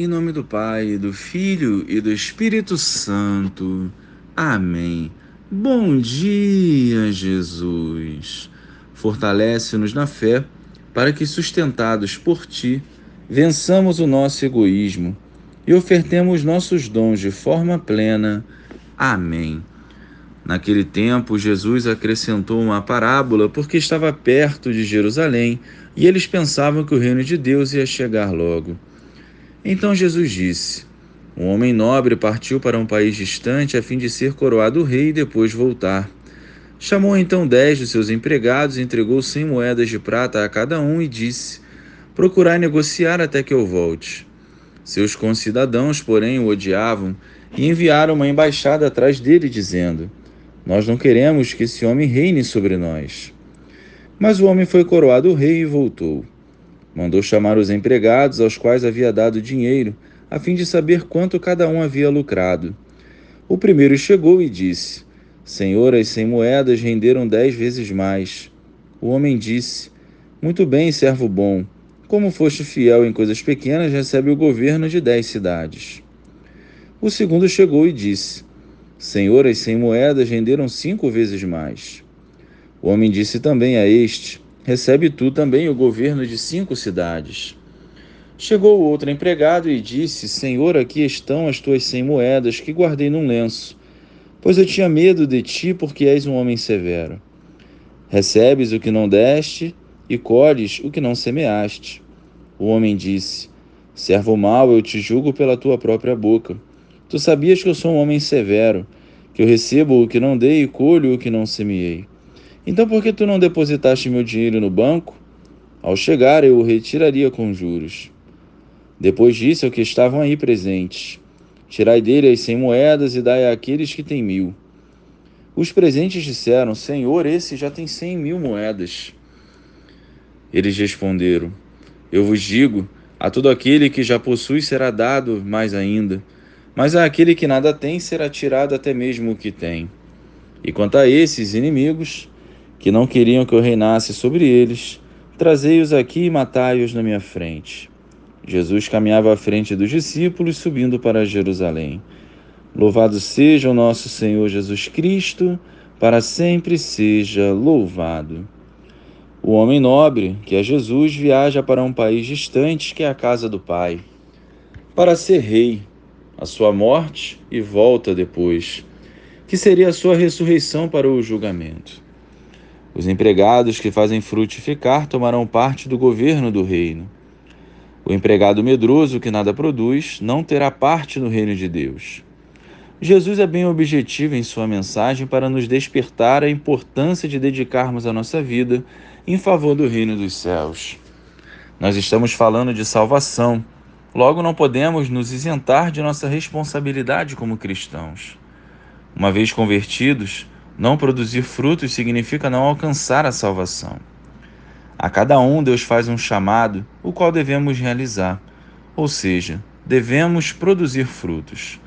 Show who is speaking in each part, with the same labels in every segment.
Speaker 1: Em nome do Pai, do Filho e do Espírito Santo. Amém. Bom dia, Jesus. Fortalece-nos na fé, para que, sustentados por Ti, vençamos o nosso egoísmo e ofertemos nossos dons de forma plena. Amém. Naquele tempo, Jesus acrescentou uma parábola porque estava perto de Jerusalém e eles pensavam que o reino de Deus ia chegar logo. Então Jesus disse: Um homem nobre partiu para um país distante a fim de ser coroado rei e depois voltar. Chamou então dez de seus empregados, entregou cem moedas de prata a cada um e disse: Procurai negociar até que eu volte. Seus concidadãos, porém, o odiavam e enviaram uma embaixada atrás dele, dizendo: Nós não queremos que esse homem reine sobre nós. Mas o homem foi coroado rei e voltou. Mandou chamar os empregados, aos quais havia dado dinheiro, a fim de saber quanto cada um havia lucrado. O primeiro chegou e disse: Senhor, as cem moedas renderam dez vezes mais. O homem disse: Muito bem, servo bom. Como foste fiel em coisas pequenas, recebe o governo de dez cidades. O segundo chegou e disse: Senhor, as cem moedas renderam cinco vezes mais. O homem disse também a este: recebe tu também o governo de cinco cidades. Chegou o outro empregado e disse: Senhor, aqui estão as tuas cem moedas que guardei num lenço, pois eu tinha medo de ti, porque és um homem severo. Recebes o que não deste e colhes o que não semeaste. O homem disse: Servo mau, eu te julgo pela tua própria boca. Tu sabias que eu sou um homem severo, que eu recebo o que não dei e colho o que não semeei. Então por que tu não depositaste meu dinheiro no banco? Ao chegar, eu o retiraria com juros. Depois disse ao que estavam aí presentes: Tirai dele as cem moedas e dai àqueles que têm mil. Os presentes disseram: Senhor, esse já tem cem mil moedas. Eles responderam: Eu vos digo: a todo aquele que já possui será dado mais ainda, mas a aquele que nada tem será tirado até mesmo o que tem. E quanto a esses inimigos, que não queriam que eu reinasse sobre eles, trazei-os aqui e matai-os na minha frente. Jesus caminhava à frente dos discípulos, subindo para Jerusalém. Louvado seja o nosso Senhor Jesus Cristo, para sempre seja louvado. O homem nobre, que é Jesus, viaja para um país distante, que é a casa do Pai, para ser rei, a sua morte e volta depois, que seria a sua ressurreição para o julgamento. Os empregados que fazem frutificar tomarão parte do governo do reino. O empregado medroso que nada produz não terá parte no reino de Deus. Jesus é bem objetivo em sua mensagem para nos despertar a importância de dedicarmos a nossa vida em favor do reino dos céus. Nós estamos falando de salvação, logo não podemos nos isentar de nossa responsabilidade como cristãos. Uma vez convertidos, não produzir frutos significa não alcançar a salvação. A cada um Deus faz um chamado, o qual devemos realizar, ou seja, devemos produzir frutos.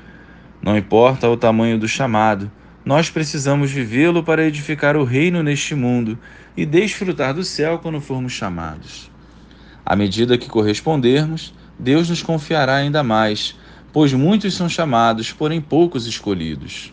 Speaker 1: Não importa o tamanho do chamado, nós precisamos vivê-lo para edificar o reino neste mundo e desfrutar do céu quando formos chamados. À medida que correspondermos, Deus nos confiará ainda mais, pois muitos são chamados, porém poucos escolhidos.